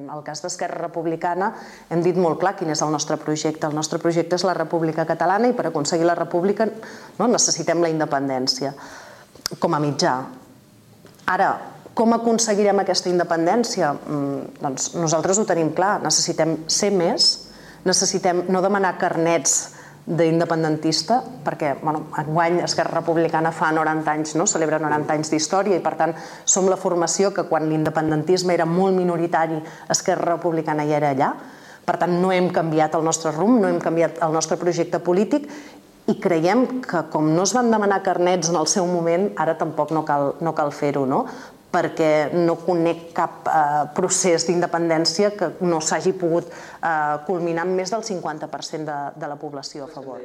En el cas d'Esquerra Republicana hem dit molt clar quin és el nostre projecte. El nostre projecte és la República Catalana i per aconseguir la República no, necessitem la independència com a mitjà. Ara, com aconseguirem aquesta independència? Mm, doncs nosaltres ho tenim clar, necessitem ser més, necessitem no demanar carnets d'independentista, perquè bueno, enguany Esquerra Republicana fa 90 anys, no? celebra 90 anys d'història i per tant som la formació que quan l'independentisme era molt minoritari Esquerra Republicana ja era allà, per tant no hem canviat el nostre rumb, no hem canviat el nostre projecte polític i creiem que com no es van demanar carnets en el seu moment, ara tampoc no cal, no cal fer-ho, no? Perquè no conec cap eh, procés d'independència que no s'hagi pogut eh, culminar amb més del 50% de, de la població a favor.